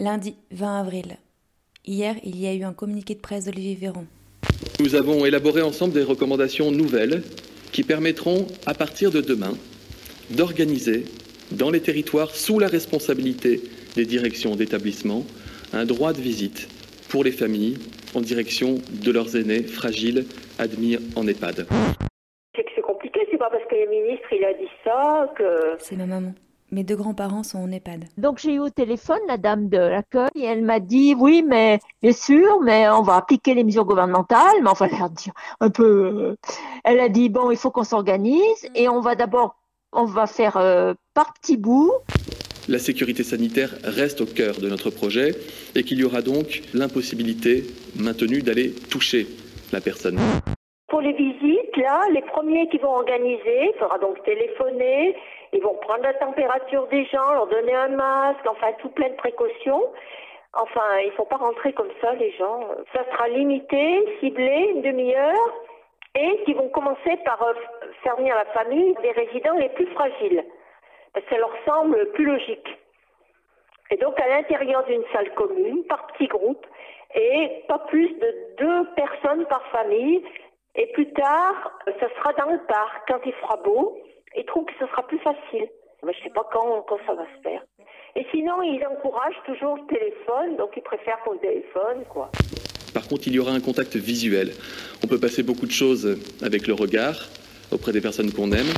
Lundi 20 avril. Hier, il y a eu un communiqué de presse d'Olivier Véran. Nous avons élaboré ensemble des recommandations nouvelles qui permettront, à partir de demain, d'organiser dans les territoires, sous la responsabilité des directions d'établissement, un droit de visite pour les familles en direction de leurs aînés fragiles admis en EHPAD. C'est que c'est compliqué, c'est pas parce que le ministre il a dit ça que. C'est ma maman. Mes deux grands-parents sont en EHPAD. Donc j'ai eu au téléphone la dame de l'accueil et elle m'a dit oui mais bien sûr mais on va appliquer les mesures gouvernementales mais enfin elle a dit un peu euh, elle a dit bon il faut qu'on s'organise et on va d'abord on va faire euh, par petits bouts. La sécurité sanitaire reste au cœur de notre projet et qu'il y aura donc l'impossibilité maintenue d'aller toucher la personne. Pour les visites, là, les premiers qui vont organiser, il faudra donc téléphoner, ils vont prendre la température des gens, leur donner un masque, enfin tout plein de précautions. Enfin, il ne faut pas rentrer comme ça, les gens. Ça sera limité, ciblé, une demi-heure, et qui vont commencer par euh, faire venir la famille des résidents les plus fragiles. Parce que ça leur semble plus logique. Et donc à l'intérieur d'une salle commune, par petits groupes, et pas plus de deux personnes par famille. Et plus tard, ça sera dans le parc, quand il fera beau. Ils trouvent que ce sera plus facile. Mais je ne sais pas quand, quand ça va se faire. Et sinon, ils encouragent toujours le téléphone, donc ils préfèrent qu'on téléphone, quoi. Par contre, il y aura un contact visuel. On peut passer beaucoup de choses avec le regard auprès des personnes qu'on aime.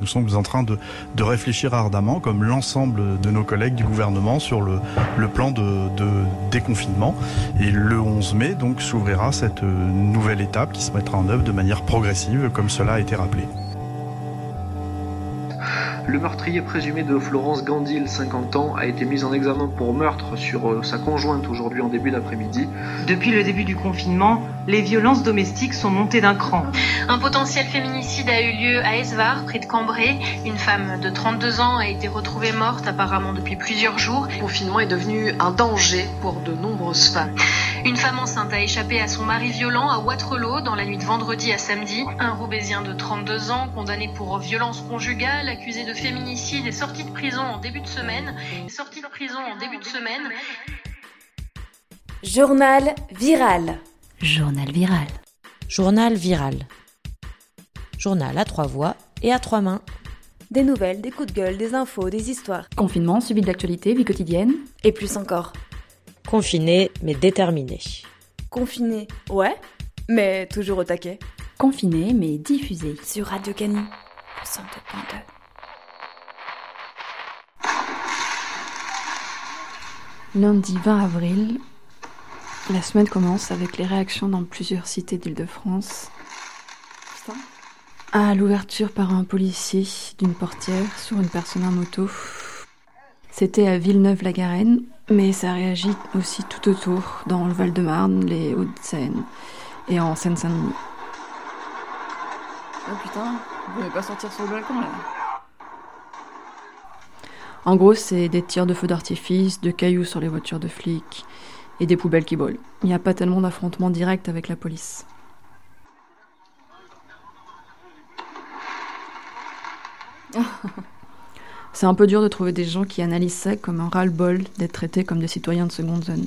Nous sommes en train de, de réfléchir ardemment, comme l'ensemble de nos collègues du gouvernement, sur le, le plan de, de, déconfinement. Et le 11 mai, donc, s'ouvrira cette nouvelle étape qui se mettra en œuvre de manière progressive, comme cela a été rappelé. Le meurtrier présumé de Florence Gandil, 50 ans, a été mis en examen pour meurtre sur euh, sa conjointe aujourd'hui en début d'après-midi. Depuis le début du confinement, les violences domestiques sont montées d'un cran. Un potentiel féminicide a eu lieu à Esvar, près de Cambrai. Une femme de 32 ans a été retrouvée morte apparemment depuis plusieurs jours. Le confinement est devenu un danger pour de nombreuses femmes. Une femme enceinte a échappé à son mari violent à Waterloo dans la nuit de vendredi à samedi. Un Roubaisien de 32 ans, condamné pour violence conjugale, accusé de féminicide, est sorti de prison en début de semaine. Est sorti de prison en début de semaine. Journal viral. Journal viral. Journal viral. Journal à trois voix et à trois mains. Des nouvelles, des coups de gueule, des infos, des histoires. Confinement, suivi de l'actualité, vie quotidienne. Et plus encore. Confiné mais déterminé. Confiné, ouais, mais toujours au taquet. Confiné mais diffusé. Sur Radio Cani, le 102.2. Lundi 20 avril, la semaine commence avec les réactions dans plusieurs cités d'Île-de-France. À l'ouverture par un policier d'une portière sur une personne en moto. C'était à Villeneuve-la-Garenne, mais ça réagit aussi tout autour, dans le Val-de-Marne, les Hauts-de-Seine et en Seine-Saint-Denis. Oh putain, vous pouvez pas sortir sur le balcon là En gros, c'est des tirs de feu d'artifice, de cailloux sur les voitures de flics et des poubelles qui brûlent. Il n'y a pas tellement d'affrontements directs avec la police. C'est un peu dur de trouver des gens qui analysent ça comme un ras-le-bol d'être traités comme des citoyens de seconde zone.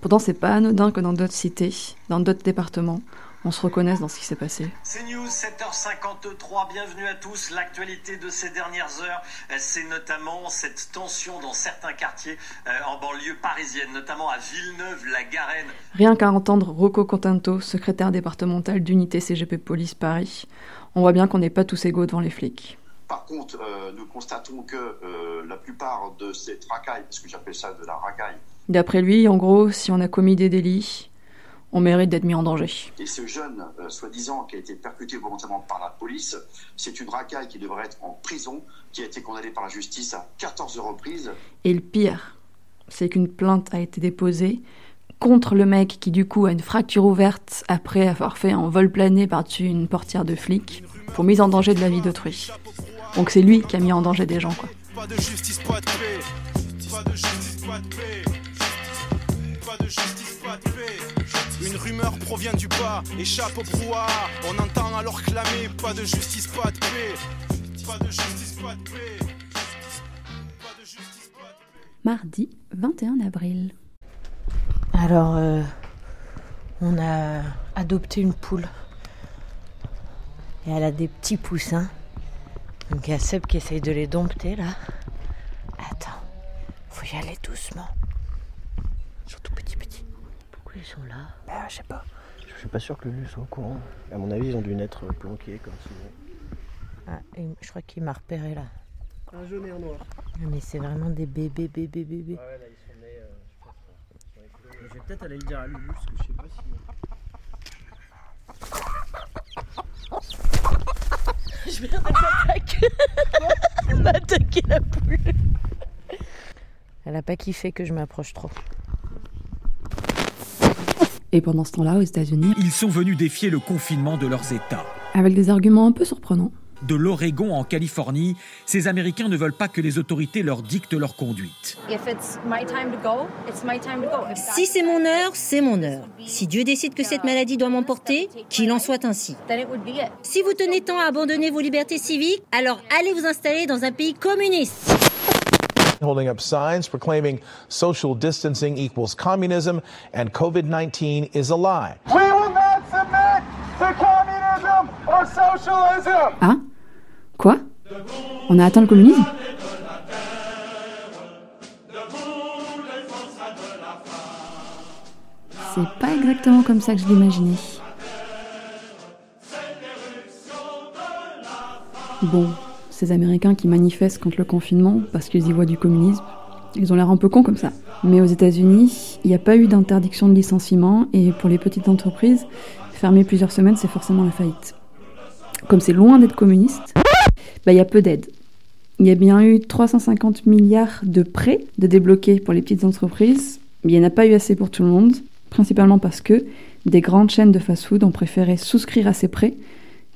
Pourtant, c'est pas anodin que dans d'autres cités, dans d'autres départements, on se reconnaisse dans ce qui s'est passé. C'est News 7h53, bienvenue à tous. L'actualité de ces dernières heures, c'est notamment cette tension dans certains quartiers euh, en banlieue parisienne, notamment à Villeneuve-la-Garenne. Rien qu'à entendre Rocco Contanto, secrétaire départemental d'unité CGP Police Paris, on voit bien qu'on n'est pas tous égaux devant les flics. Par contre, euh, nous constatons que euh, la plupart de ces racailles, parce que j'appelle ça de la racaille. D'après lui, en gros, si on a commis des délits, on mérite d'être mis en danger. Et ce jeune, euh, soi-disant, qui a été percuté volontairement par la police, c'est une racaille qui devrait être en prison, qui a été condamnée par la justice à 14 reprises. Et le pire, c'est qu'une plainte a été déposée contre le mec qui du coup a une fracture ouverte après avoir fait un vol plané par-dessus une portière de flic pour mise en danger de la vie d'autrui. Donc c'est lui qui a mis en danger des gens quoi. Pas de justice, pas de paix. Pas de justice, pas de paix. Pas de justice, pas de paix. Une rumeur provient du bas, échappe au brouhaha. On entend alors clamer pas de justice, pas de paix. Pas de justice, pas de paix. Pas de justice. Mardi 21 avril. Alors, euh, on a adopté une poule. Et elle a des petits poussins. Donc il y a Seb qui essaye de les dompter là. Attends, faut y aller doucement. Surtout petit ils sont là Bah, je sais pas. Je suis pas sûr que le soit au courant. À mon avis, ils ont dû naître planqués comme souvent. Ah, et je crois qu'il m'a repéré là. Un jaune et un noir. Ah, Mais c'est vraiment des bébés, bébés, bébés. Ouais, là, ils sont nés, euh, je pense. euh, sur les couleurs. Je vais peut-être aller le dire à Lulu, parce que je sais pas si. Je vais attaquer. Elle m'a attaqué la poule. Elle a pas kiffé que je m'approche trop. Et pendant ce temps-là, aux États-Unis, Ils sont venus défier le confinement de leurs États. avec des arguments un peu surprenants. De l'Oregon en Californie, ces Américains ne veulent pas que les autorités leur dictent leur conduite. Si c'est mon heure, c'est mon heure. Si Dieu décide que cette maladie doit m'emporter, qu'il en soit ainsi. Si vous tenez tant à abandonner vos libertés civiques, alors allez vous installer dans un pays communiste. Holding up signs proclaiming social distancing equals communism and COVID 19 is a lie. We will not submit to communism or socialism. Ah Quoi On a atteint le communisme C'est pas exactement comme ça que je l'imaginais. Bon, ces Américains qui manifestent contre le confinement parce qu'ils y voient du communisme, ils ont l'air un peu cons comme ça. Mais aux États-Unis, il n'y a pas eu d'interdiction de licenciement et pour les petites entreprises, fermer plusieurs semaines, c'est forcément la faillite. Comme c'est loin d'être communiste, bah, il y a peu d'aide. Il y a bien eu 350 milliards de prêts de débloquer pour les petites entreprises, mais il n'y en a pas eu assez pour tout le monde, principalement parce que des grandes chaînes de fast-food ont préféré souscrire à ces prêts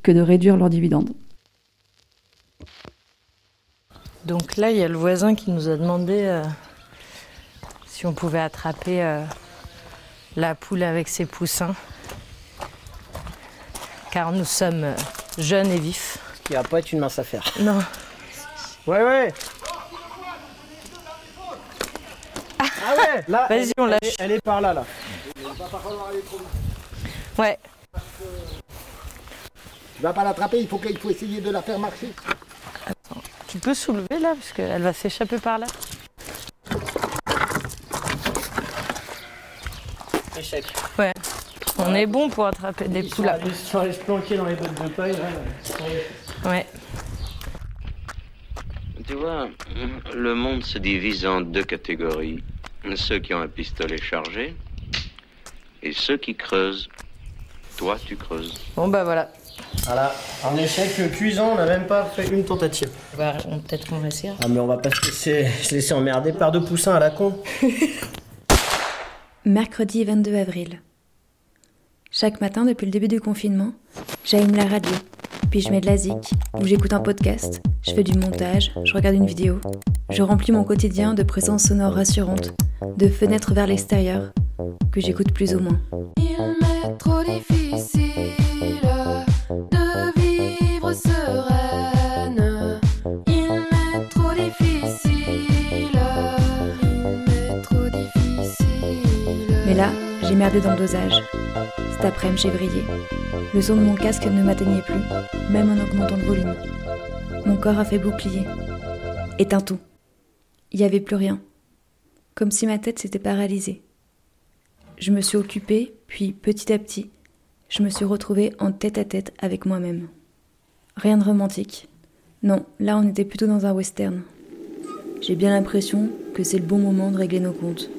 que de réduire leurs dividendes. Donc là, il y a le voisin qui nous a demandé euh, si on pouvait attraper euh, la poule avec ses poussins. Car nous sommes euh, jeunes et vifs. Ce qui va pas être une mince affaire. Non. Ouais, ouais. Ah ouais, là. Vas-y, elle- on elle lâche. est- Elle est par là, là. Ouais. Tu vas pas l'attraper, il faut, qu'il faut essayer de la faire marcher. Peux soulever là parce qu'elle va s'échapper par là. Échec. Ouais. On est bon pour attraper des poules. là. Ils sont allés se planquer dans les bottes de paille, là. Ouais. Tu vois, le monde se divise en deux catégories. Ceux qui ont un pistolet chargé et ceux qui creusent. Toi, tu creuses. Bon bah voilà. Voilà, en échec cuisant, on n'a même pas fait une tentative. Bah, on- peut-être qu'on va essayer. Ah mais on va pas se laisser, se laisser emmerder par deux poussins à la con. Mercredi 22 avril. Chaque matin depuis le début du confinement, j'allume la radio, puis je mets de la zik, ou j'écoute un podcast, je fais du montage, je regarde une vidéo. Je remplis mon quotidien de présences sonores rassurantes, de fenêtres vers l'extérieur, que j'écoute plus ou moins. Il m'est trop difficile j'ai merdé dans le dosage. Cet après-midi, j'ai vrillé. Le son de mon casque ne m'atteignait plus, même en augmentant le volume. Mon corps a fait bouclier. Éteint tout. Il n'y avait plus rien. Comme si ma tête s'était paralysée. Je me suis occupée, puis petit à petit, je me suis retrouvée en tête à tête avec moi-même. Rien de romantique. Non, là on était plutôt dans un western. J'ai bien l'impression que c'est le bon moment de régler nos comptes.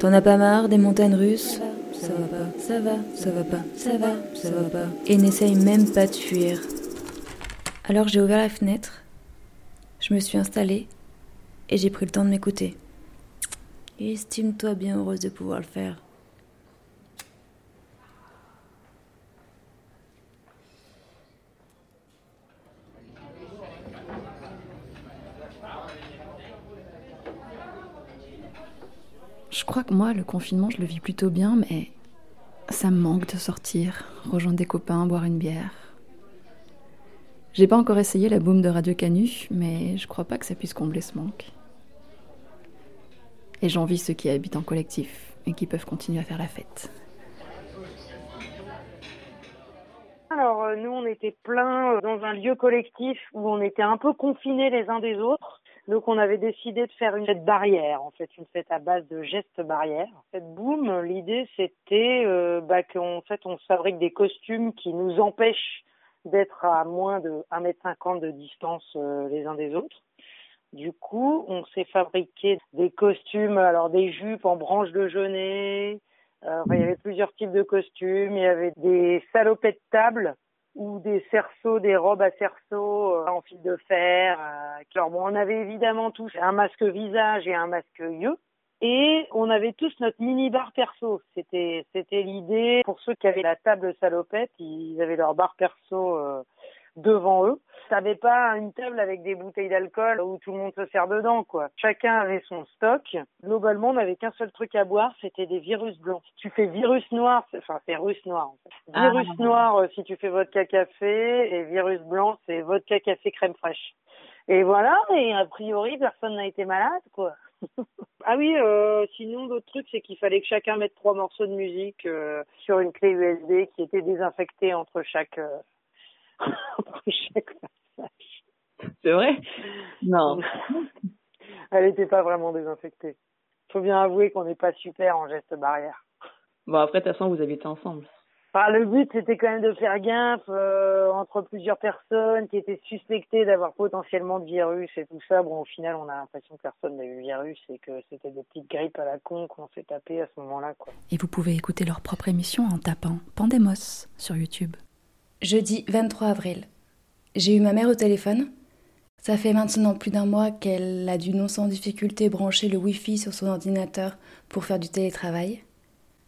T'en as pas marre des montagnes russes? Ça va pas, ça va, ça va pas, ça va, ça va pas. Et n'essaye même pas de fuir. Alors j'ai ouvert la fenêtre, je me suis installée et j'ai pris le temps de m'écouter. Estime-toi bien heureuse de pouvoir le faire. Je crois que moi, le confinement, je le vis plutôt bien, mais ça me manque de sortir, rejoindre des copains, boire une bière. J'ai pas encore essayé la boum de Radio Canu, mais je crois pas que ça puisse combler ce manque. Et j'envie ceux qui habitent en collectif et qui peuvent continuer à faire la fête. Alors, euh, nous, on était plein euh, dans un lieu collectif où on était un peu confinés les uns des autres. Donc, on avait décidé de faire une fête barrière, en fait, une fête à base de gestes barrières. Fait, boum, l'idée, c'était euh, bah, qu'en fait, on fabrique des costumes qui nous empêchent d'être à moins de 1m50 de distance euh, les uns des autres. Du coup, on s'est fabriqué des costumes, alors des jupes en branches de genêt, euh, il y avait plusieurs types de costumes, il y avait des salopets de table ou des cerceaux, des robes à cerceaux euh, en fil de fer. euh, alors bon, on avait évidemment tous un masque visage et un masque yeux. Et on avait tous notre mini bar perso. C'était c'était l'idée pour ceux qui avaient la table salopette, ils avaient leur bar perso euh, devant eux. T'avais pas une table avec des bouteilles d'alcool où tout le monde se sert dedans, quoi. Chacun avait son stock. Globalement, on n'avait qu'un seul truc à boire, c'était des virus blancs. Si tu fais virus noir, c'est- enfin c'est russe noir. En fait. Ah. Virus noir euh, si tu fais vodka café et virus blanc c'est vodka café crème fraîche. Et voilà, et a priori personne n'a été malade, quoi. ah oui, euh, sinon l'autre truc c'est qu'il fallait que chacun mette trois morceaux de musique euh, sur une clé USB qui était désinfectée entre chaque euh, chaque passage. C'est vrai? Non. Elle n'était pas vraiment désinfectée. Faut bien avouer qu'on n'est pas super en geste barrière. Bon, après, de toute façon, vous habitez ensemble. Enfin, le but c'était quand même de faire gaffe euh, entre plusieurs personnes qui étaient suspectées d'avoir potentiellement de virus et tout ça. Bon, au final, on a l'impression que personne n'a eu le virus et que c'était des petites grippes à la con qu'on s'est tapé à ce moment-là, quoi. Et vous pouvez écouter leur propre émission en tapant Pandemos sur YouTube. Jeudi 23 avril. J'ai eu ma mère au téléphone. Ça fait maintenant plus d'un mois qu'elle a dû non sans difficulté brancher le Wi-Fi sur son ordinateur pour faire du télétravail.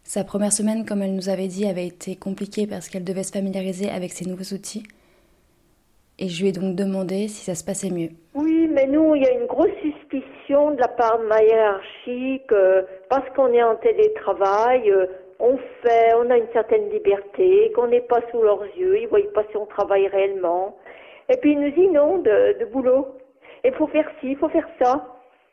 Sa première semaine, comme elle nous avait dit, avait été compliquée parce qu'elle devait se familiariser avec ces nouveaux outils. Et je lui ai donc demandé si ça se passait mieux. Oui, mais nous, il y a une grosse suspicion de la part de ma hiérarchie que parce qu'on est en télétravail, euh, on fait, on a une certaine liberté, qu'on n'est pas sous leurs yeux, ils ne voient pas si on travaille réellement. Et puis ils nous inondent de, de boulot. Il faut faire ci, il faut faire ça.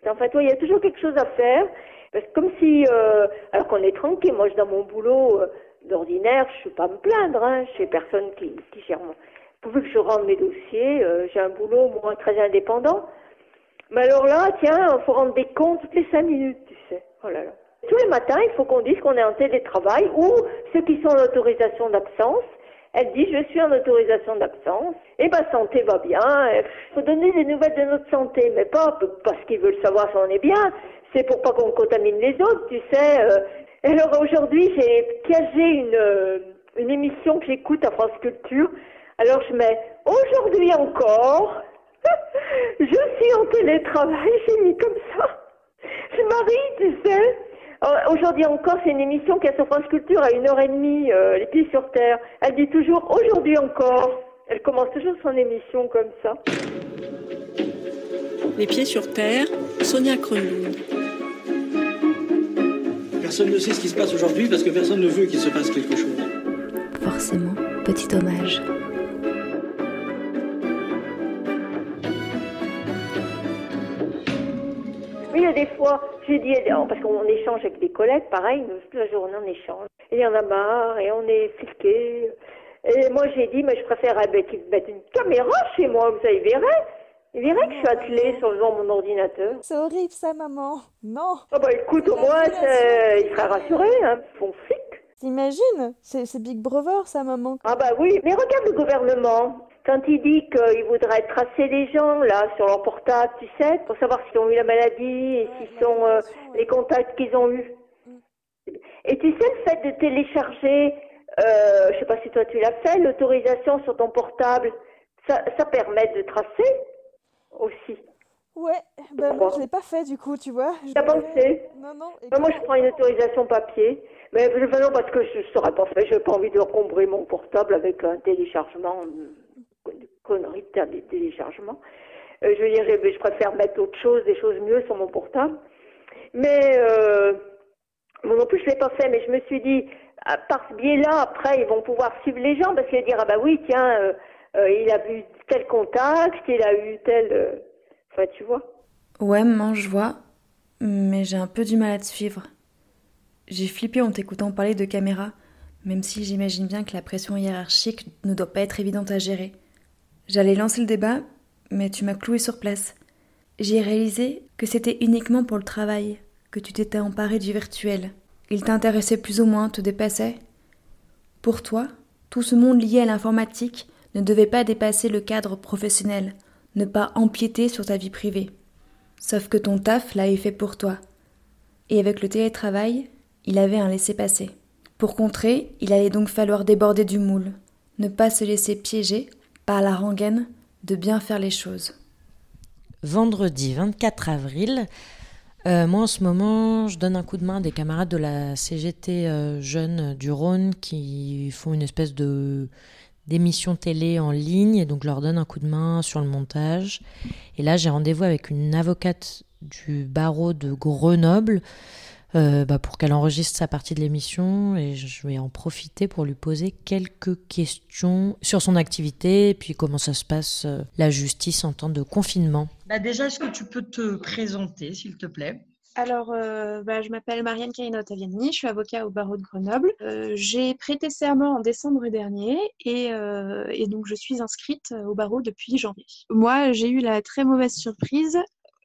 En fait, ouais, il y a toujours quelque chose à faire. Parce que comme si, euh, alors qu'on est tranquille, moi, je- dans mon boulot euh, d'ordinaire, je ne suis pas à me plaindre, hein, je suis personne qui, qui gère mon... Pourvu que je rende mes dossiers, euh, j'ai un boulot, moi, très indépendant. Mais alors là, tiens, il faut rendre des comptes toutes les cinq minutes, tu sais. Oh là là. Tous les matins, il faut qu'on dise qu'on est en télétravail ou ceux qui sont en autorisation d'absence. Elle dit, je suis en autorisation d'absence. Et ma santé va bien. Il faut donner des nouvelles de notre santé, mais pas parce qu'ils veulent savoir si on est bien. C'est pour pas qu'on contamine les autres, tu sais. euh. Alors aujourd'hui, j'ai piégé une, euh, une émission que j'écoute à France Culture. Alors je mets, aujourd'hui encore, je suis en télétravail, j'ai mis comme ça. Je marie, tu sais. Euh, Aujourd'hui encore, c'est une émission qui est sur France Culture à une heure et demie, euh, les pieds sur terre. Elle dit toujours aujourd'hui encore. Elle commence toujours son émission comme ça. Les pieds sur terre, Sonia Kronlund. Personne ne sait ce qui se passe aujourd'hui parce que personne ne veut qu'il se passe quelque chose. Forcément, petit hommage. Des fois, j'ai dit, parce qu'on échange avec des collègues, pareil, toute la journée on échange. Et il y en a marre, et on est fliqués. Et moi j'ai dit, mais je préfère mettre mettre une caméra chez moi, vous savez, verrez. Il verrait que je suis attelée sur devant mon ordinateur. C'est horrible ça, maman. Non. Ah bah écoute, au moins, il serait rassuré, hein, son flic. T'imagines? C'est Big Brother, ça, maman. Ah bah oui, mais regarde le gouvernement. Quand il dit qu'il voudrait tracer les gens, là, sur leur portable, tu sais, pour savoir s'ils ont eu la maladie et s'ils sont euh, les contacts qu'ils ont eus. Et tu sais, le fait de télécharger, euh, je sais pas si toi tu l'as fait, l'autorisation sur ton portable, ça, ça permet de tracer aussi. Ouais, bah moi je l'ai pas fait du coup, tu vois. T'as pensé Non, non. Bah, Moi, je prends une autorisation papier. Mais je- non, parce que je ne saurais pas faire. Je n'ai pas envie de encombrer mon portable avec un téléchargement, une connerie de télé- téléchargement. Euh, je veux dire, je, je préfère mettre autre chose, des choses mieux sur mon portable. Mais euh, moi non plus, je ne l'ai pas fait. Mais je me suis dit, à- par ce biais-là, après, ils vont pouvoir suivre les gens parce qu'ils vont dire, ah bah oui, tiens, euh, euh, il a eu tel contact, il a eu tel... euh, Enfin, tu vois. Ouais, maman, je vois. mais j'ai un peu du mal à te suivre. J'ai flippé en t'écoutant parler de caméra, même si j'imagine bien que la pression hiérarchique ne doit pas être évidente à gérer. J'allais lancer le débat, mais tu m'as cloué sur place. J'ai réalisé que c'était uniquement pour le travail que tu t'étais emparé du virtuel. Il t'intéressait plus ou moins, te dépassait. Pour toi, tout ce monde lié à l'informatique ne devait pas dépasser le cadre professionnel, ne pas empiéter sur ta vie privée. Sauf que ton taf l'avait fait pour toi. Et avec le télétravail, il avait un laissez-passer. Pour contrer, il allait donc falloir déborder du moule, ne pas se laisser piéger par la rengaine de bien faire les choses. Vendredi 24 avril, euh, moi en ce moment, je donne un coup de main à des camarades de la CGT euh, Jeunes du Rhône qui font une espèce de d'émission télé en ligne et donc je leur donne un coup de main sur le montage. Et là, j'ai rendez-vous avec une avocate du barreau de Grenoble euh, bah, pour qu'elle enregistre sa partie de l'émission et je vais en profiter pour lui poser quelques questions sur son activité et puis comment ça se passe euh, la justice en temps de confinement. Bah déjà, est-ce que tu peux te présenter, s'il te plaît? Alors, euh, bah, je m'appelle Marianne Carino Taviani, je suis avocat au barreau de Grenoble. Euh, j'ai prêté serment en décembre dernier et, euh, et, donc je suis inscrite au barreau depuis janvier. Moi, j'ai eu la très mauvaise surprise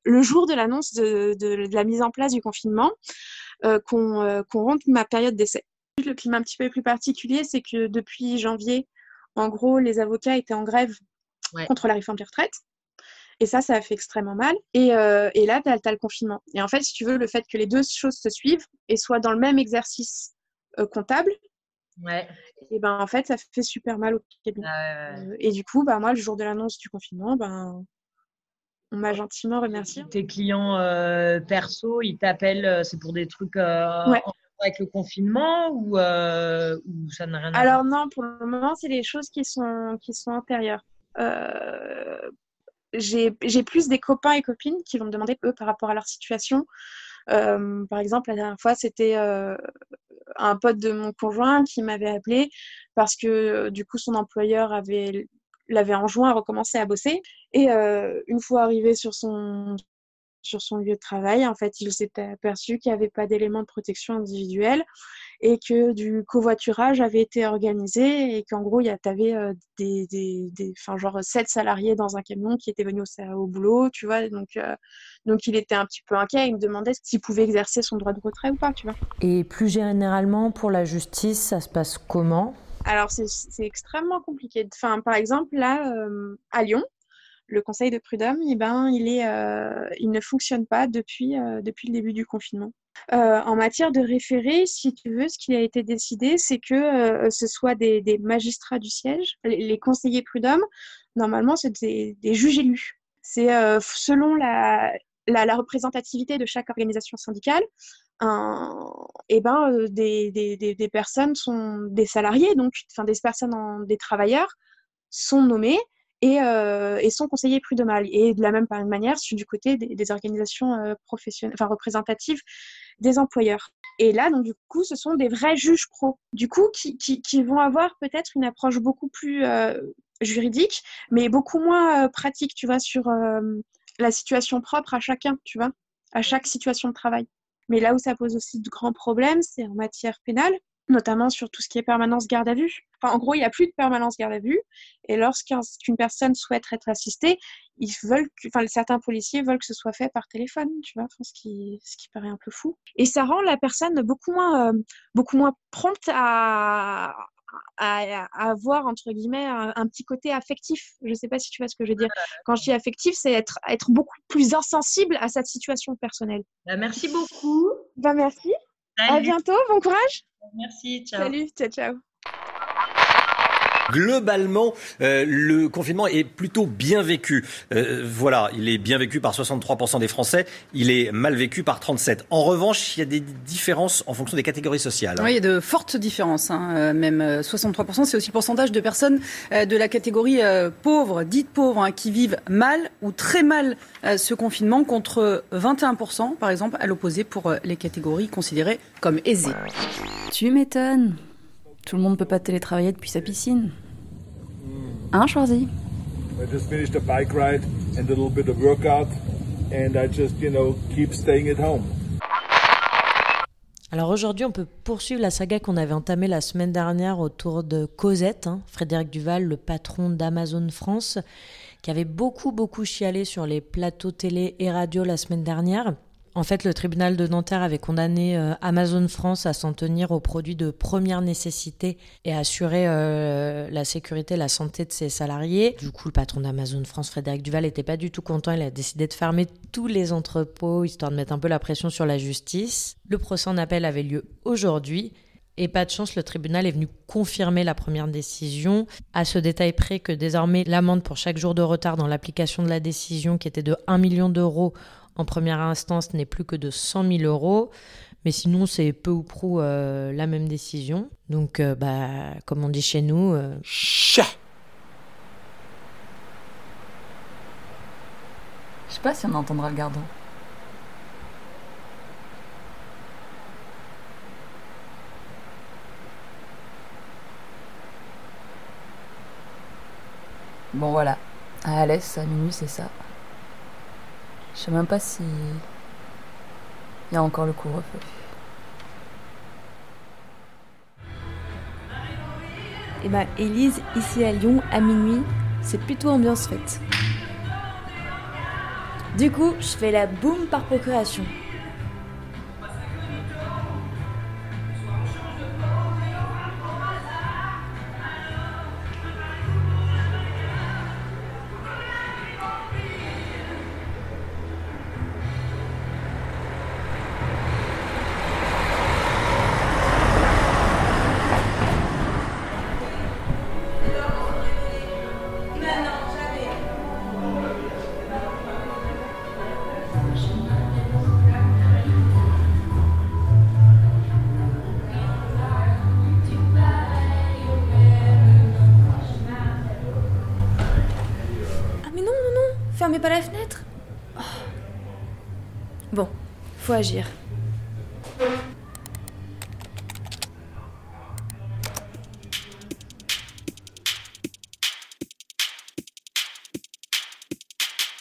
le jour de l'annonce de, de, de, la mise en place du confinement qu'on qu rompe ma période d'essai. Le climat un petit peu plus particulier, c'est que depuis janvier, en gros, les avocats étaient en grève ouais. contre la réforme des retraites. Et ça, ça a fait extrêmement mal. Et, euh, et là, tu as, as, le confinement. Et en fait, si tu veux, le fait que les deux choses se suivent et soient dans le même exercice euh, comptable, ouais. et ben en fait, ça fait super mal au cabinet. Ah, et du coup, bah, moi, le jour de l'annonce du confinement, ben, on m'a gentiment remercié. Tes clients euh, perso, ils t'appellent, c'est pour des trucs ouais. avec le confinement ou, ou ça n'a rien à Alors non, pour le moment, c'est les choses qui sont, qui sont antérieures. Euh, j'ai plus des copains et copines qui vont me demander, eux, par rapport à leur situation. Euh, par exemple, la dernière fois, c'était euh, un pote de mon conjoint qui m'avait appelé parce que du coup, son employeur avait l'avait enjoint à recommencer à bosser. Et euh, une fois arrivé sur son, sur son lieu de travail, en fait, il s'était aperçu qu'il n'y avait pas d'éléments de protection individuelle et que du covoiturage avait été organisé et qu'en gros, tu avais euh, des, des, des, genre sept salariés dans un camion qui étaient venus au, au boulot, tu vois. Donc, euh, donc, il était un petit peu inquiet. Il me demandait s'il pouvait exercer son droit de retrait ou pas, tu vois. Et plus généralement, pour la justice, ça se passe comment? Alors, c'est extrêmement compliqué. Enfin, par exemple, là, euh, à Lyon, le conseil de prud'homme, eh ben, il, est, euh, il ne fonctionne pas depuis, euh, depuis le début du confinement. En matière de référé, si tu veux, ce qui a été décidé, c'est que ce soit des, magistrats du siège, les, conseillers prud'homme, normalement, c'est des, juges élus. C'est selon la, la, représentativité de chaque organisation syndicale, un, et ben, des, des, personnes sont des salariés, donc enfin, des personnes, en, des travailleurs sont nommés et, euh, et sont conseillers prud'homales. Et de la même manière, du côté des, organisations euh, professionnelles, enfin représentatives des employeurs. Et là, donc du coup, ce sont des vrais juges pro, du coup, qui, qui, vont avoir peut-être une approche beaucoup plus euh, juridique, mais beaucoup moins pratique, tu vois, sur la situation propre à chacun, tu vois, à chaque situation de travail. Mais là où ça pose aussi de grands problèmes, c'est en matière pénale, notamment sur tout ce qui est permanence garde à vue. Enfin, en gros, il n'y a plus de permanence garde à vue. Et lorsqu'une personne souhaite être assistée, ils veulent que, enfin, certains policiers veulent que ce soit fait par téléphone, tu vois, enfin, ce, qui, ce qui paraît un peu fou. Et ça rend la personne beaucoup moins, euh, beaucoup moins prompte à, à, à, avoir entre guillemets un, un, petit côté affectif. Je ne sais pas si tu vois ce que je veux dire. Quand je dis affectif, c'est être, être beaucoup plus insensible à cette situation personnelle. Bah, merci beaucoup. Bah, merci. Salut. À bientôt. Bon courage. Merci. Ciao. Salut. Ciao, ciao. Globalement, euh, le confinement est plutôt bien vécu. Euh, voilà, il est bien vécu par 63% des Français, il est mal vécu par 37%. En revanche, il y a des différences en fonction des catégories sociales. Oui, il y a de fortes différences. Hein. Même 63%, c'est aussi le pourcentage de personnes de la catégorie pauvre, dite pauvre, hein, qui vivent mal ou très mal ce confinement, contre 21%, par exemple, à l'opposé pour les catégories considérées comme aisées. Tu m'étonnes. Tout le monde ne peut pas télétravailler depuis sa piscine. Hein, Schwarzy? I just finished a bike ride and a little bit of workout. and I just, you know, keep staying at home. Alors aujourd'hui, on peut poursuivre la saga qu'on avait entamée la semaine dernière autour de Cosette, hein, Frédéric Duval, le patron d'Amazon France, qui avait beaucoup, beaucoup chialé sur les plateaux télé et radio la semaine dernière. En fait, le tribunal de Nanterre avait condamné euh, Amazon France à s'en tenir aux produits de première nécessité et à assurer euh, la sécurité et la santé de ses salariés. Du coup, le patron d'Amazon France, Frédéric Duval, n'était pas du tout content. Il a décidé de fermer tous les entrepôts, histoire de mettre un peu la pression sur la justice. Le procès en appel avait lieu aujourd'hui. Et pas de chance, le tribunal est venu confirmer la première décision, à ce détail près que désormais l'amende pour chaque jour de retard dans l'application de la décision, qui était de 1 million d'euros en première instance, n'est plus que de 100 000 euros. Mais sinon, c'est peu ou prou euh, la même décision. Donc, euh, bah, comme on dit chez nous... euh, Je sais pas si on entendra le gardon. Bon voilà, à Alès, à minuit, c'est ça. Je sais même pas si. Il y a encore le couvre-feu. Et ben, Élise, ici à Lyon, à minuit, c'est plutôt ambiance fête. Du coup, je fais la boum par procuration. La fenêtre. Oh. Bon, faut agir.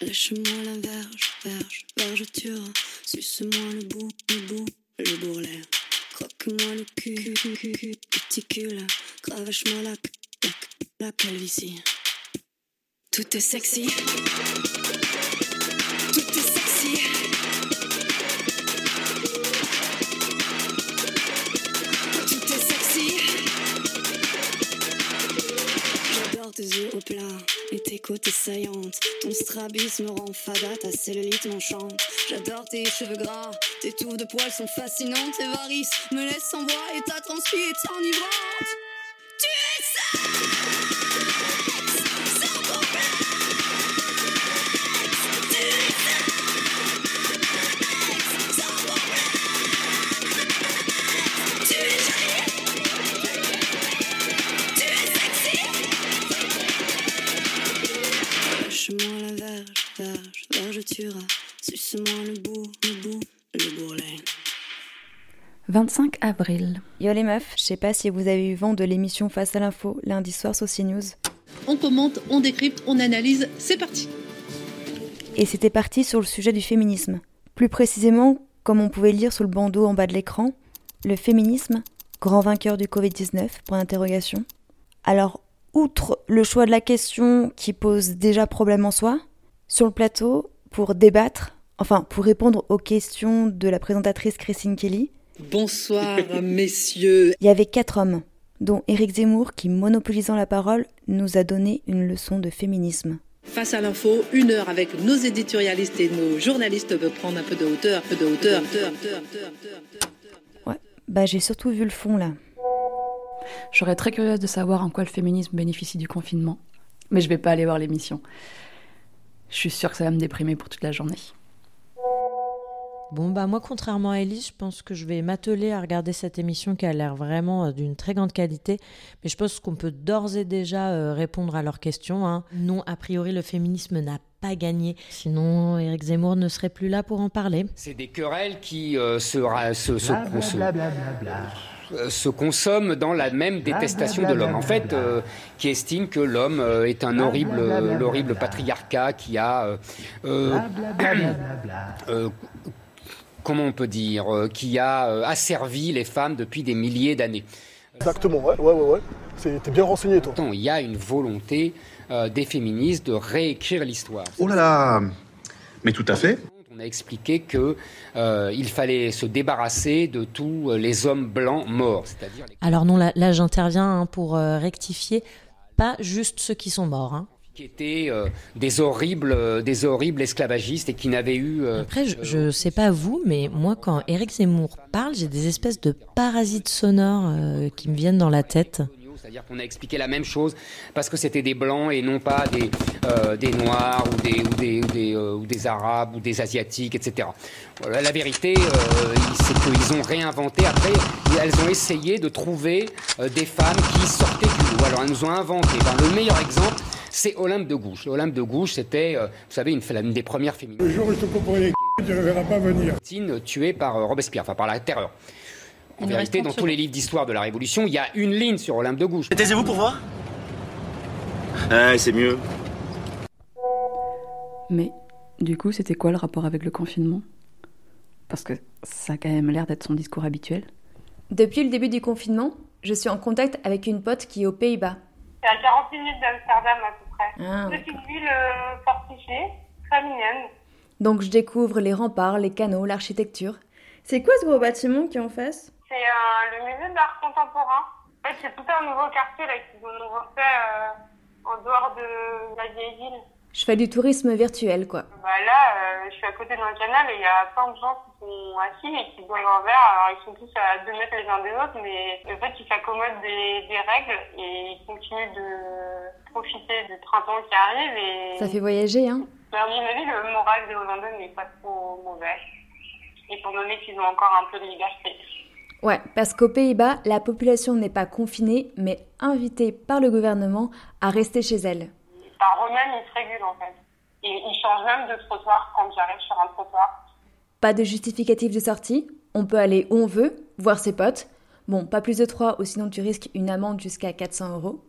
Lâche-moi la verge, verge, vergeture. Suce-moi le bout, le bout, le bourrelet. Croque-moi le cul. Cravache-moi la, la. Tout est sexy. Tout est sexy. Tout est sexy. J'adore tes yeux au plat et tes côtés saillantes. Ton strabis me rend fada, ta cellulite m'enchante. J'adore tes cheveux gras, tes touffes de poils sont fascinantes. Tes varices me laissent sans voix et ta transpi est enivrante. 25 avril. Yo les meufs, je sais pas si vous avez eu vent de l'émission Face à l'info lundi soir sur CNews. On commente, on décrypte, on analyse, c'est parti. Et c'était parti sur le sujet du féminisme. Plus précisément, comme on pouvait lire sur le bandeau en bas de l'écran, le féminisme, grand vainqueur du Covid-19, point d'interrogation. Alors, outre le choix de la question qui pose déjà problème en soi, sur le plateau, pour débattre, enfin pour répondre aux questions de la présentatrice Christine Kelly, Bonsoir, messieurs. il y avait quatre hommes, dont Éric Zemmour qui, monopolisant la parole, nous a donné une leçon de féminisme. Face à l'info, une heure avec nos éditorialistes et nos journalistes veut prendre un peu de hauteur, un peu de hauteur, hauteur, hauteur, hauteur, hauteur. Ouais, bah j'ai surtout vu le fond là. Je serais très curieuse de savoir en quoi le féminisme bénéficie du confinement. Mais je vais pas aller voir l'émission. Je suis sûre que ça va me déprimer pour toute la journée. Bon, bah moi, contrairement à Elise, je pense que je vais m'atteler à regarder cette émission qui a l'air vraiment euh, d'une très grande qualité. Mais je pense qu'on peut d'ores et déjà euh, répondre à leurs questions. hein. Non, a priori, le féminisme n'a pas gagné. Sinon, Éric Zemmour ne serait plus là pour en parler. C'est des querelles qui euh, se, se, se- consomment dans la même détestation de l'homme. En fait, euh, qui estime que l'homme euh, est un horrible, l'horrible patriarcat qui a, euh, euh, comment on peut dire, euh, qui a euh, asservi les femmes depuis des milliers d'années. Exactement, ouais, ouais, ouais. ouais. T'es bien renseigné, toi. Il y a une volonté euh, des féministes de réécrire l'histoire. Oh là là Mais tout à fait. On a expliqué que euh, il fallait se débarrasser de tous les hommes blancs morts, les Alors non, là, là, j'interviens hein, pour euh, rectifier, pas juste ceux qui sont morts. hein. Qui étaient euh, des horribles, euh, des horribles esclavagistes et qui n'avaient eu. euh, Après, je, je sais pas vous, mais moi, quand Éric Zemmour parle, j'ai des espèces de parasites sonores qui me viennent dans la tête. C'est-à-dire qu'on a expliqué la même chose parce que c'était des blancs et non pas des, euh, des noirs ou des, ou, des, ou, des, euh, ou des arabes ou des asiatiques, etc. Voilà, la vérité, euh, c'est qu'ils ont réinventé. Après, elles ont essayé de trouver des femmes qui sortaient Alors, elles nous ont inventé. Ben, le meilleur exemple, c'est Olympe de Gouges. Olympe de Gouges, c'était, euh, vous savez, une, une des premières féministes. Le jour où je te comprendrai, tu ne le verras pas venir. tuée par euh, Robespierre, enfin par la terreur. En vérité, dans tous les livres d'histoire de la Révolution, il y a une ligne sur Olympe de Gouges. Taisez-vous pour voir? Ouais, c'est mieux. Mais du coup, c'était quoi le rapport avec le confinement? Parce que ça a quand même l'air d'être son discours habituel. Depuis le début du confinement, je suis en contact avec une pote qui est aux Pays-Bas. C'est à 40 minutes d'Amsterdam à peu près. Ah, une ville euh, fortifiée, très mignonne. Donc je découvre les remparts, les canaux, l'architecture. C'est quoi ce gros bâtiment qui est en face? C'est euh, le musée de l'art contemporain. En fait, c'est tout un nouveau quartier là qu'ils ont refait euh, en dehors de la vieille ville. Je fais du tourisme virtuel, quoi. Bah là, euh, je suis à côté d'un canal et il y a plein de gens qui sont assis et qui boivent un verre. Alors ils sont tous à 2 mètres les uns des autres, mais en fait ils s'accommodent des, des règles et ils continuent de profiter du printemps qui arrive. Et... Ça fait voyager, hein Mais à mon avis, le moral des Hollandais n'est pas trop mauvais, étant donné qu'ils ont encore un peu de liberté. Ouais, parce qu'aux Pays-Bas, la population n'est pas confinée, mais invitée par le gouvernement à rester chez elle. Par eux-mêmes, ils se régulent en fait. Et ils changent même de trottoir quand j'arrive sur un trottoir. Pas de justificatif de sortie, on peut aller où on veut, voir ses potes. Bon, pas plus de trois, ou sinon tu risques une amende jusqu'à 400 euros.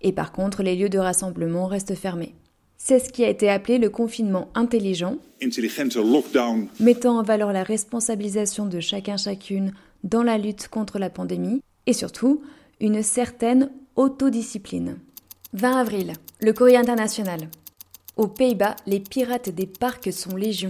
Et par contre, les lieux de rassemblement restent fermés. C'est ce qui a été appelé le confinement intelligent, Intelligente lockdown. mettant en valeur la responsabilisation de chacun chacune dans la lutte contre la pandémie, et surtout, une certaine autodiscipline. 20 avril, le courrier international. Aux Pays-Bas, les pirates des parcs sont légion.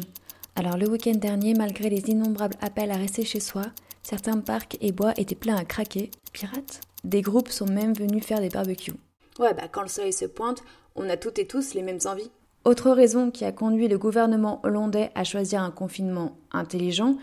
Alors le week-end dernier, malgré les innombrables appels à rester chez soi, certains parcs et bois étaient pleins à craquer. Pirates? Des groupes sont même venus faire des barbecues. Ouais, bah quand le soleil se pointe, on a toutes et tous les mêmes envies. Autre raison qui a conduit le gouvernement hollandais à choisir un confinement intelligent,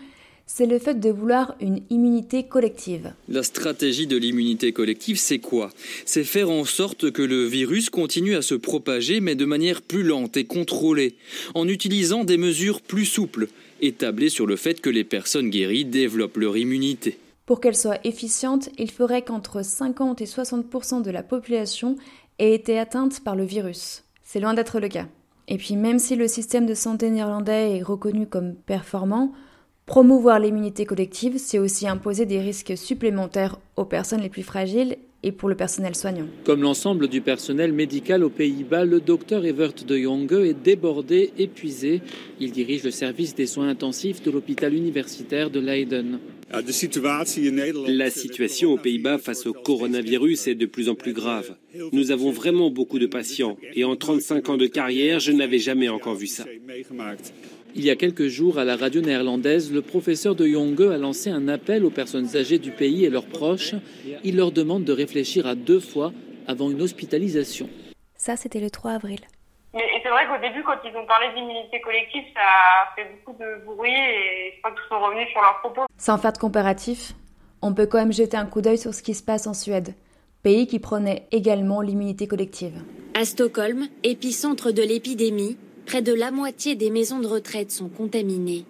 c'est le fait de vouloir une immunité collective. La stratégie de l'immunité collective, c'est quoi? C'est faire en sorte que le virus continue à se propager, mais de manière plus lente et contrôlée, en utilisant des mesures plus souples, établies sur le fait que les personnes guéries développent leur immunité. Pour qu'elle soit efficiente, il faudrait qu'entre 50 et 60% de la population ait été atteinte par le virus. C'est loin d'être le cas. Et puis même si le système de santé néerlandais est reconnu comme performant, promouvoir l'immunité collective, c'est aussi imposer des risques supplémentaires aux personnes les plus fragiles et pour le personnel soignant. Comme l'ensemble du personnel médical aux Pays-Bas, le docteur Evert de Jonge est débordé, épuisé. Il dirige le service des soins intensifs de l'hôpital universitaire de Leiden. La situation aux Pays-Bas face au coronavirus est de plus en plus grave. Nous avons vraiment beaucoup de patients et en 35 ans de carrière, je n'avais jamais encore vu ça. Il y a quelques jours, à la radio néerlandaise, le professeur de Jonge a lancé un appel aux personnes âgées du pays et leurs proches. Il leur demande de réfléchir à deux fois avant une hospitalisation. Ça, c'était le 3 avril. Mais et c'est vrai qu'au début, quand ils ont parlé d'immunité collective, ça a fait beaucoup de bruit et je crois qu'ils sont revenus sur leurs propos. Sans faire de comparatif, on peut quand même jeter un coup d'œil sur ce qui se passe en Suède, pays qui prenait également l'immunité collective. À Stockholm, épicentre de l'épidémie, près de la moitié des maisons de retraite sont contaminées.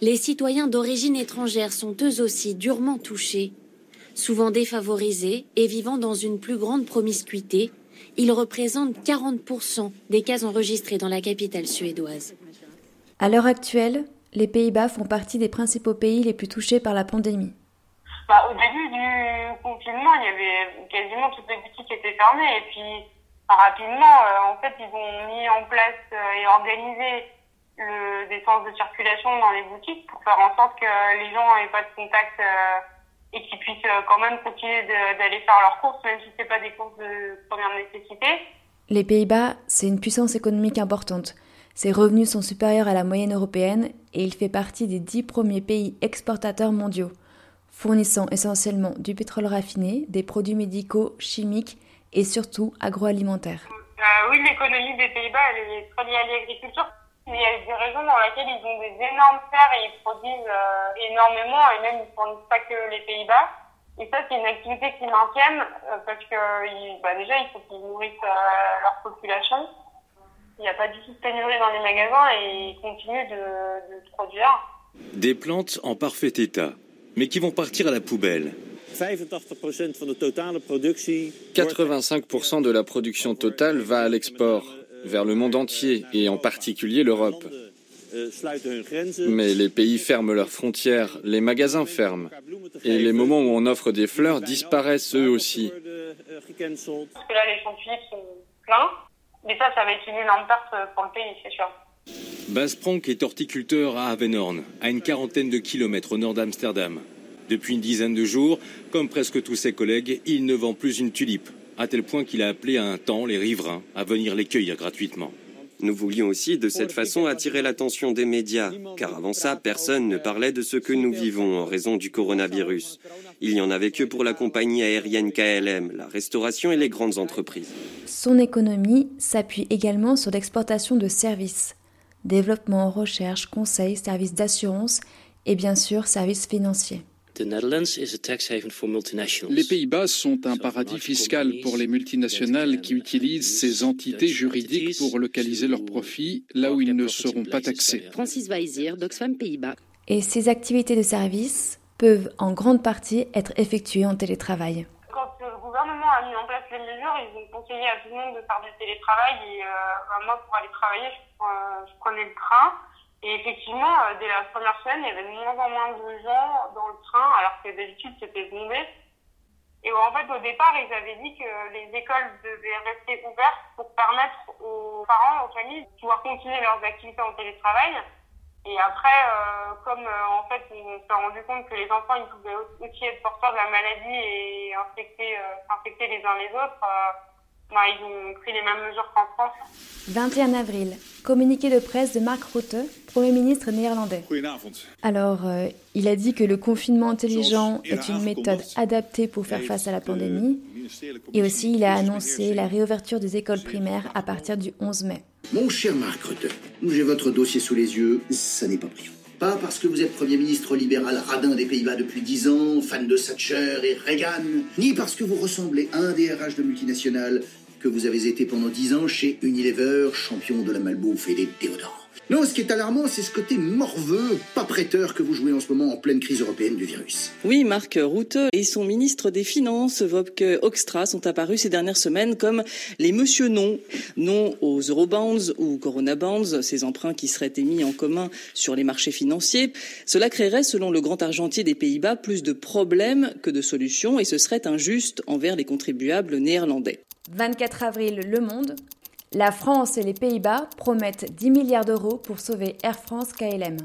Les citoyens d'origine étrangère sont eux aussi durement touchés. Souvent défavorisés et vivant dans une plus grande promiscuité, ils représentent 40% des cas enregistrés dans la capitale suédoise. À l'heure actuelle, les Pays-Bas font partie des principaux pays les plus touchés par la pandémie. bah, au début du confinement, il y avait quasiment toutes les boutiques étaient fermées. Et puis, rapidement, euh, en fait, ils ont mis en place euh, et organisé le, des sens de circulation dans les boutiques pour faire en sorte que les gens n'aient pas de contact euh, et qu'ils puissent quand même continuer d'aller faire leurs courses, même si c'est pas des courses de première nécessité. Les Pays-Bas, c'est une puissance économique importante. Ses revenus sont supérieurs à la moyenne européenne et il fait partie des dix premiers pays exportateurs mondiaux fournissant essentiellement du pétrole raffiné, des produits médicaux, chimiques et surtout agroalimentaires. Euh, oui, l'économie des Pays-Bas, elle est très liée à l'agriculture. Il y a des régions dans lesquelles ils ont des énormes terres et ils produisent euh, énormément et même ils ne fournissent pas que les Pays-Bas. Et ça, c'est une activité qu'ils maintiennent euh, parce que bah, déjà, il faut qu'ils nourrissent leur population. Il n'y a pas du tout de pénurie dans les magasins et ils continuent de, de produire. Des plantes en parfait état, mais qui vont partir à la poubelle. 85% de la production totale va à l'export, vers le monde entier et en particulier l'Europe. Mais les pays ferment leurs frontières, les magasins ferment. Et les moments où on offre des fleurs disparaissent eux aussi. Parce que là, les de sont pleins. Mais ça, ça va être une énorme perte pour le pays, c'est sûr. Bas Pronk est horticulteur à Avenhorn, à une quarantaine de kilomètres au nord d'Amsterdam. Depuis une dizaine de jours, comme presque tous ses collègues, il ne vend plus une tulipe, à tel point qu'il a appelé à un temps les riverains à venir les cueillir gratuitement. Nous voulions aussi de cette façon attirer l'attention des médias, car avant ça, personne ne parlait de ce que nous vivons en raison du coronavirus. Il n'y en avait que pour la compagnie aérienne KLM, la restauration et les grandes entreprises. Son économie s'appuie également sur l'exportation de services, développement, recherche, conseil, services d'assurance et bien sûr services financiers. Les Pays-Bas sont un paradis fiscal pour les multinationales qui utilisent ces entités juridiques pour localiser leurs profits là où ils ne seront pas taxés. Francis Weiser, d'Oxfam Pays-Bas. Et ces activités de service peuvent en grande partie être effectuées en télétravail. Quand le gouvernement a mis en place les mesures, ils ont conseillé à tout le monde de faire du télétravail. Et euh, moi, pour aller travailler, je prenais le train. Et effectivement, euh, dès la première semaine, il y avait de moins en moins de gens dans le train, alors que d'habitude c'était bombé. Et en fait, au départ, ils avaient dit que les écoles devaient rester ouvertes pour permettre aux parents, aux familles, de pouvoir continuer leurs activités en télétravail. Et après, euh, comme euh, en fait, on s'est rendu compte que les enfants, ils pouvaient aussi être porteurs de la maladie et infecter, infecter les uns les autres, bah, ils ont pris les mêmes mesures qu'en France. 21 avril, communiqué de presse de Mark Rutte, Premier ministre néerlandais. Alors, euh, il a dit que le confinement intelligent est une méthode adaptée pour faire face à la pandémie. Et aussi, il a annoncé la réouverture des écoles primaires à partir du 11 mai. Mon cher Mark Rutte, j'ai votre dossier sous les yeux, ça n'est pas brillant. Pas parce que vous êtes Premier ministre libéral radin des Pays-Bas depuis 10 ans, fan de Thatcher et Reagan, ni parce que vous ressemblez à un DRH de multinationales que vous avez été pendant 10 ans chez Unilever, champion de la malbouffe et des déodorants. Non, ce qui est alarmant, c'est ce côté morveux, pas prêteur que vous jouez en ce moment en pleine crise européenne du virus. Oui, Marc Rutte et son ministre des Finances, Wopke Hoekstra, sont apparus ces dernières semaines comme les monsieur non. Non aux Eurobonds ou Corona Bonds, ces emprunts qui seraient émis en commun sur les marchés financiers. Cela créerait, selon le grand argentier des Pays-Bas, plus de problèmes que de solutions et ce serait injuste envers les contribuables néerlandais. 24 avril, Le Monde. La France et les Pays-Bas promettent 10 milliards d'euros pour sauver Air France KLM.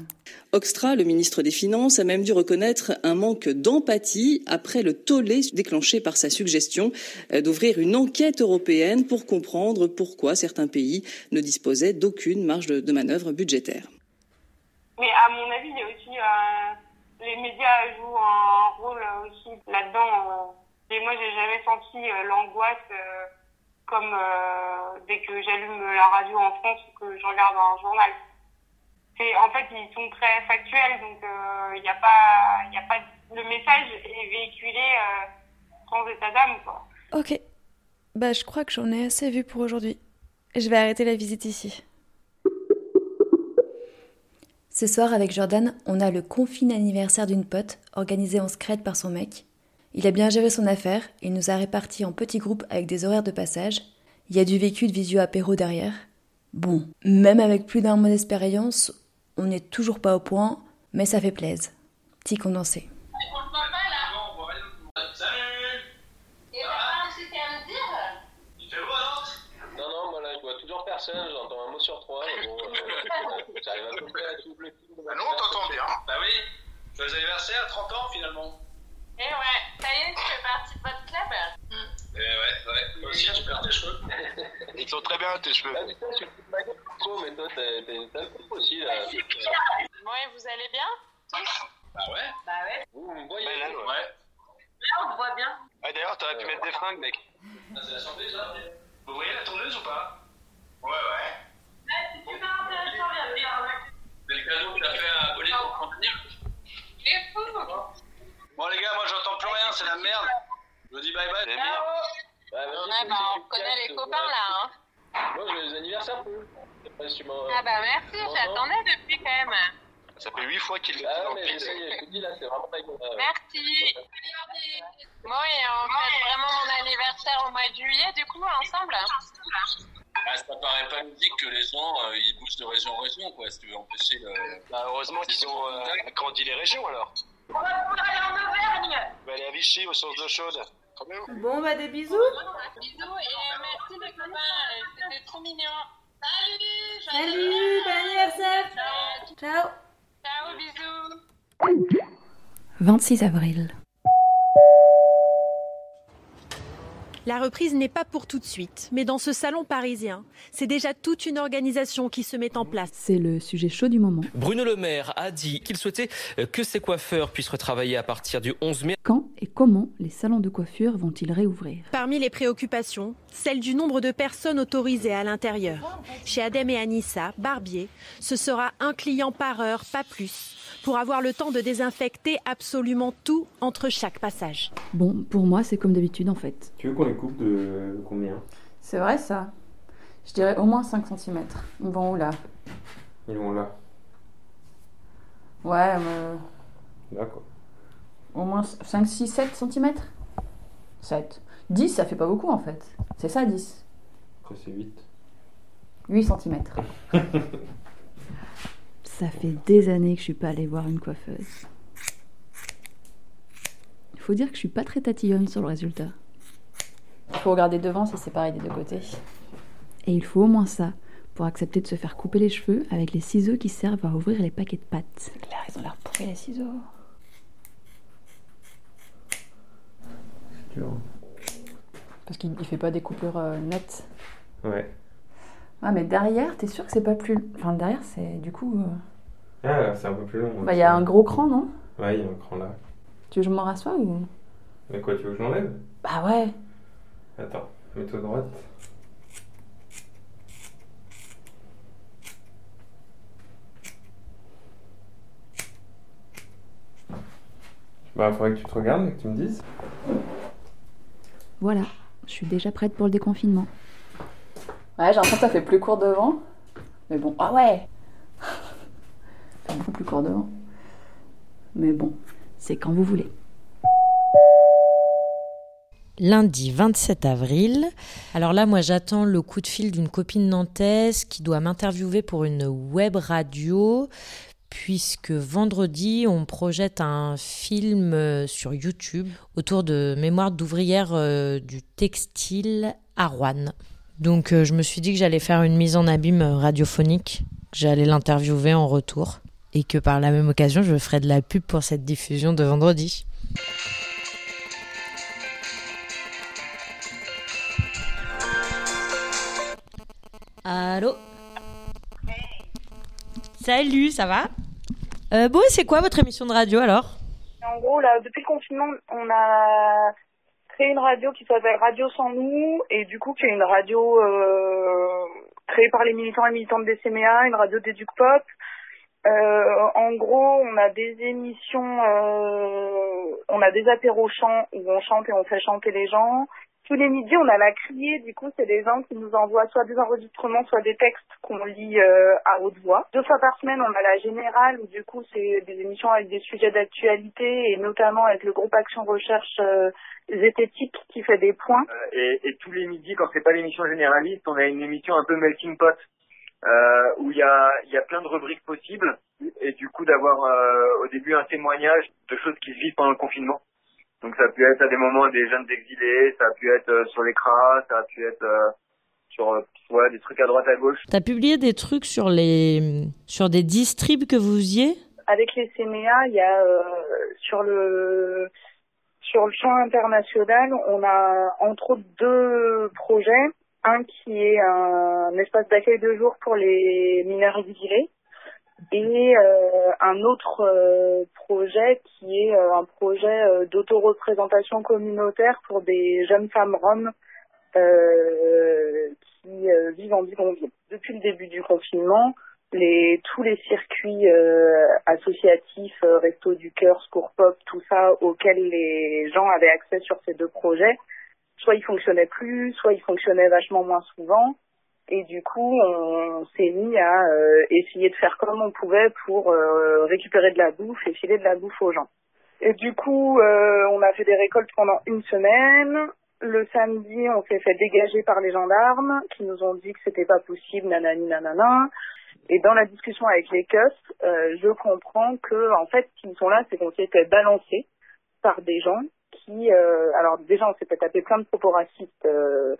Oxtra, le ministre des Finances, a même dû reconnaître un manque d'empathie après le tollé déclenché par sa suggestion euh, d'ouvrir une enquête européenne pour comprendre pourquoi certains pays ne disposaient d'aucune marge de manœuvre budgétaire. Mais à mon avis, il y a aussi euh, les médias jouent un rôle aussi là-dedans. Euh. et moi, j'ai jamais senti l'angoisse comme euh, dès que j'allume la radio en France ou que je regarde un journal. C'est, en fait, ils sont très factuels, donc il euh, n'y a pas, y a pas, le message est véhiculé euh, sans état d'âme, quoi. Ok, bah je crois que j'en ai assez vu pour aujourd'hui. Je vais arrêter la visite ici. Ce soir, avec Jordan, on a le confine anniversaire d'une pote, organisé en secret par son mec. Il a bien géré son affaire, il nous a répartis en petits groupes avec des horaires de passage. Il y a du vécu de visio apéro derrière. Bon, même avec plus d'un mois d'expérience, on n'est toujours pas au point, mais ça fait plaise. Petit condensé. j'entends un mot sur trois. Bon, euh, J'arrive à peu près à tout le. Bah non, t'entends bien. Bah oui, joyeux anniversaire, 30 ans finalement. Eh ouais, ça y est, tu fais partie de votre club? Eh ouais, ouais, moi aussi tu perds tes cheveux. Ils sont très bien tes cheveux. Ah putain, tu fais ma gueule mais toi t'as sale coupe aussi là. Bon, et vous allez bien Tous? Bah ouais, Bah ouais. vous, vous me voyez? Bah là, ouais. ouais. Là, on te voit bien. Ah, D'ailleurs, t'aurais pu mettre des fringues, mec. Ah, c'est l'assemblée ça Vous voyez la tourneuse ou pas? Ouais, ouais. Si tu veux intéressant, dire. C'est le cadeau que t'as fait à Pauline pour contenir C'est fou Bon les gars, moi j'entends plus rien, c'est la merde. Je vous dis bye bye. Bah, vas-y, Ouais, bah, on connaît les copains là, hein. Moi j'ai les anniversaires m'en. Ah bah merci, j'attendais depuis quand même. Ça fait 8 fois qu'il le dit Ah dans mais le je piste. sais, je te dis là, c'est vraiment pas évident. Merci. Bon, et on fête vraiment mon anniversaire au mois de juillet, du coup, ensemble Ah, ça paraît pas logique que les gens euh, ils bougent de région en région, quoi, si tu veux empêcher le. Bah, heureusement qu'ils ont euh, agrandi les régions alors. On va pouvoir aller en Auvergne On va aller à Vichy, aux sources d'eau chaude. Bon, bah des bisous. Bisous et merci les copains, c'était trop mignon. Salut Salut, bon anniversaire. Ciao. Ciao, bisous 26 avril. La reprise n'est pas pour tout de suite, mais dans ce salon parisien, c'est déjà toute une organisation qui se met en place. C'est le sujet chaud du moment. Bruno Le Maire a dit qu'il souhaitait euh, que ses coiffeurs puissent retravailler à partir du 11 mai. Quand et comment les salons de coiffure vont-ils réouvrir? Parmi les préoccupations, celle du nombre de personnes autorisées à l'intérieur. Chez Adem et Anissa, barbier, ce sera un client par heure, pas plus, pour avoir le temps de désinfecter absolument tout entre chaque passage. Bon, pour moi, c'est comme d'habitude en fait. Tu veux qu'on les coupe de combien? C'est vrai ça Je dirais au moins 5 cm. Ils vont où là? Ils vont là. Ouais, euh, D'accord. au moins 5, 6, 7 cm 7. 10, ça fait pas beaucoup en fait. C'est ça 10. Après, c'est 8. 8 cm. Ça fait des années que je suis pas allée voir une coiffeuse. Il faut dire que je suis pas très tatillonne sur le résultat. Il faut regarder devant si c'est pareil des deux côtés. Et il faut au moins ça pour accepter de se faire couper les cheveux avec les ciseaux qui servent à ouvrir les paquets de pâtes. Là, ils ont l'air pourris les ciseaux. C'est dur. Parce qu'il il fait pas des coupures euh, nettes. Ouais. Ah, mais derrière, t'es sûr que c'est pas plus. Enfin, derrière, c'est du coup. euh, Ah, c'est un peu plus long. Bah, il y a un gros cran, non? Ouais, il y a un cran là. Tu veux que je m'en rassoie ou? Mais quoi, tu veux que je l'enlève? Bah ouais. Attends, mets-toi droite. Bah, faudrait que tu te regardes et que tu me dises. Voilà, je suis déjà prête pour le déconfinement. Ouais, j'ai l'impression que ça fait plus court devant. Mais bon, ah ouais Ça fait beaucoup plus court devant. Mais bon, c'est quand vous voulez. Lundi 27 avril. Alors là, moi, j'attends le coup de fil d'une copine nantaise qui doit m'interviewer pour une web radio, puisque vendredi, on projette un film euh, sur YouTube autour de mémoire d'ouvrière euh, du textile à Rouen. Donc, euh, je me suis dit que j'allais faire une mise en abîme radiophonique, que j'allais l'interviewer en retour, et que par la même occasion, je ferai de la pub pour cette diffusion de vendredi. Allô? Salut, ça va? Euh, Bon, c'est quoi votre émission de radio alors? En gros, là, depuis le confinement, on a créé une radio qui s'appelle Radio Sans Nous, et du coup, qui est une radio euh, créée par les militants et militantes des CMA, une radio d'éduc pop. Euh, en gros, on a des émissions, euh, on a des apéros chants où on chante et on fait chanter les gens. Tous les midis, on a la criée, du coup, c'est des gens qui nous envoient soit des enregistrements, soit des textes qu'on lit euh, à haute voix. Deux fois par semaine, on a la générale, où du coup, c'est des émissions avec des sujets d'actualité, et notamment avec le groupe Action Recherche euh, Zététique qui fait des points. et, et tous les midis, quand c'est pas l'émission généraliste, on a une émission un peu melting pot euh, où il y a, plein de rubriques possibles et du coup d'avoir euh, au début un témoignage de choses qui se vivent pendant le confinement. Donc ça a pu être à des moments des jeunes exilés, ça a pu être euh, sur les cras, ça a pu être euh, sur ouais, des trucs à droite à gauche. T'as publié des trucs sur les sur des distribs que vous faisiez? Avec les CMEA, il y a euh, sur le sur le champ international, on a entre autres deux projets. Un qui est un espace d'accueil de jour pour les mineurs exilés et euh, un autre euh, projet qui est euh, un projet euh, d'autoreprésentation communautaire pour des jeunes femmes roms euh, qui euh, vivent en bidonville. Depuis le début du confinement, les, tous les circuits associatifs, Resto du Cœur, Scour Pop, tout ça, auxquels les gens avaient accès sur ces deux projets, soit ils fonctionnaient plus, soit ils fonctionnaient vachement moins souvent. Et du coup, on s'est mis à euh, essayer de faire comme on pouvait pour euh, récupérer de la bouffe et filer de la bouffe aux gens. Et du coup, euh, on a fait des récoltes pendant une semaine. Le samedi, on s'est fait dégager par les gendarmes qui nous ont dit que c'était pas possible, nanani nanana. Et dans la discussion avec les keufs, je comprends que en fait, s'ils sont là, c'est qu'on s'est fait balancer par des gens qui, euh, alors déjà, on s'est fait taper plein de propos racistes euh,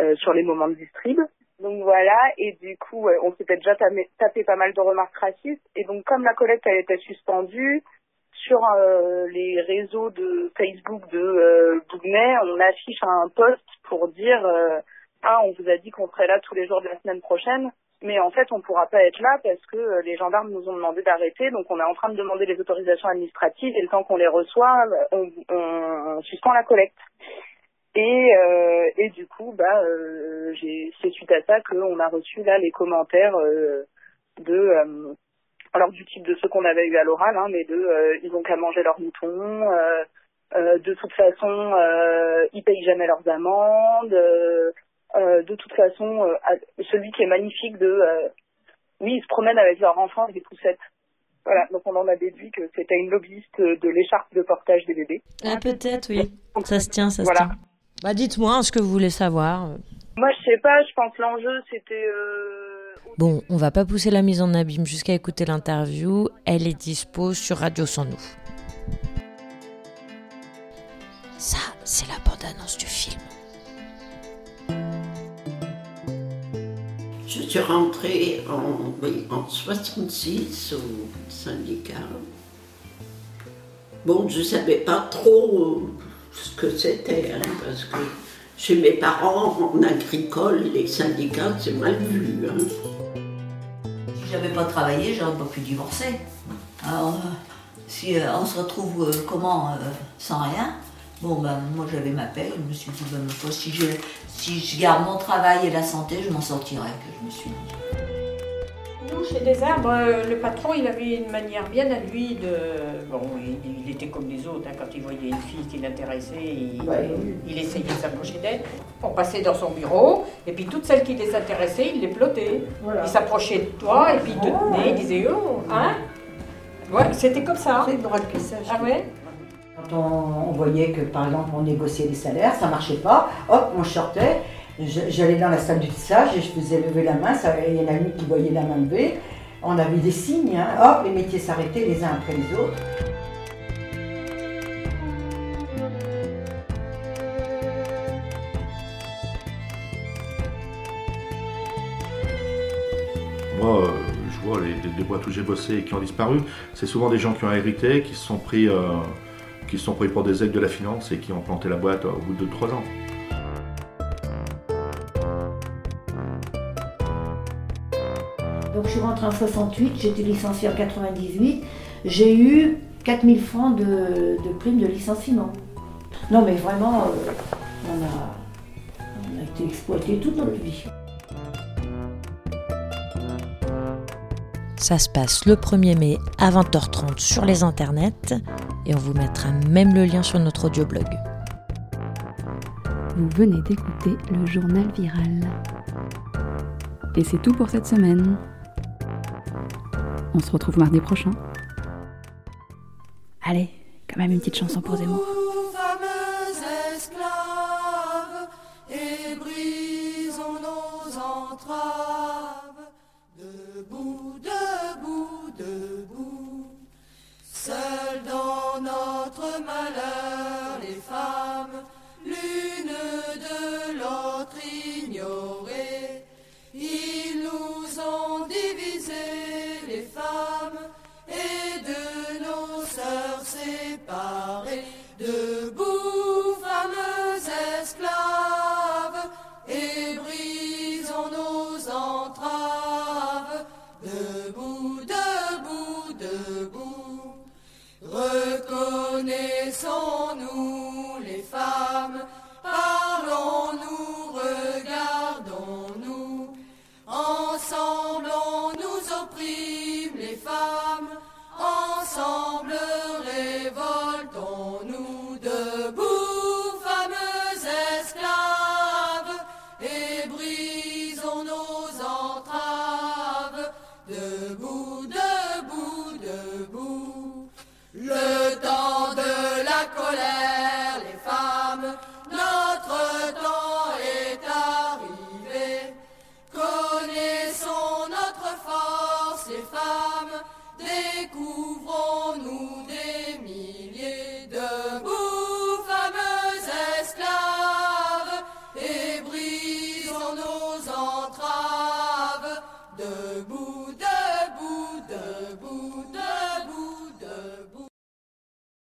euh, sur les moments de distrib. Donc voilà, et du coup, on s'était déjà tapé, pas mal de remarques racistes. Et donc, comme la collecte elle était suspendue, sur euh, les réseaux de Facebook de euh, on affiche un post pour dire euh, ah on vous a dit qu'on serait là tous les jours de la semaine prochaine, mais en fait on pourra pas être là parce que euh, les gendarmes nous ont demandé d'arrêter, donc on est en train de demander les autorisations administratives et le temps qu'on les reçoit, on, on suspend la collecte. Et, euh, et du coup, bah, euh, c'est suite à ça qu'on a reçu là les commentaires euh, de alors du type de ceux qu'on avait eu à l'oral, hein, mais de ils ont qu'à manger leurs moutons, euh, euh, de toute façon ils payent jamais leurs amendes, de toute façon celui qui est magnifique de oui ils se promènent avec leurs enfants avec des poussettes. Voilà, donc on en a déduit que c'était une lobbyiste de l'écharpe de portage des bébés. Ah, peut-être, oui. Ça se tient, ça Voilà. se tient. Bah, dites-moi ce que vous voulez savoir. Moi je sais pas, je pense l'enjeu c'était euh, Bon, on va pas pousser la mise en abîme jusqu'à écouter l'interview. Elle est dispo sur Radio Sans Nous. Ça, c'est la bande-annonce du film. Je suis rentrée en, oui, en 66 au syndicat. Bon, je ne savais pas trop ce que c'était, hein, parce que chez mes parents, en agricole, les syndicats, c'est mal vu. hein. Si j'avais pas travaillé, j'aurais pas pu divorcer. Alors, euh, si euh, on se retrouve euh, comment sans rien, bon ben moi j'avais ma paix, je me suis dit ben, si je, si je garde mon travail et la santé, je m'en sortirai, que je me suis dit. Chez des arbres, le patron, il avait une manière bien à lui de. Bon, il, il était comme les autres, hein, quand il voyait une fille qui l'intéressait, il, il essayait de s'approcher d'elle. On passait dans son bureau, et puis toutes celles qui les intéressaient, il les plotait. Il s'approchait de toi, et puis il te tenait, il disait Oh, hein? Ouais, c'était comme ça. C'est drôle que ça. Ah ouais? Quand on, on voyait que, par exemple, on négociait les salaires, ça marchait pas, hop, on sortait, j'allais dans la salle du tissage et je faisais lever la main, il y en a une qui voyait la main levée, on avait des signes, hein, hop, les métiers s'arrêtaient les uns après les autres. Moi, euh, je vois les, boîtes où j'ai bossé et qui ont disparu, c'est souvent des gens qui ont hérité, qui se sont pris, euh, qui se sont pris pour des aides de la finance et qui ont planté la boîte au bout de 3 ans. Suis rentrée en 68, j'étais licenciée en 98. J'ai eu 4000 francs de, de prime de licenciement. Non mais vraiment, euh, on, a, on a été exploité toute notre vie. Ça se passe le 1er mai à 20h30 sur les internets et on vous mettra même le lien sur notre audioblog. Vous venez d'écouter le journal viral. Et c'est tout pour cette semaine. On se retrouve mardi prochain. Allez, quand même une petite chanson pour Zemmour. Seules dans notre malheur,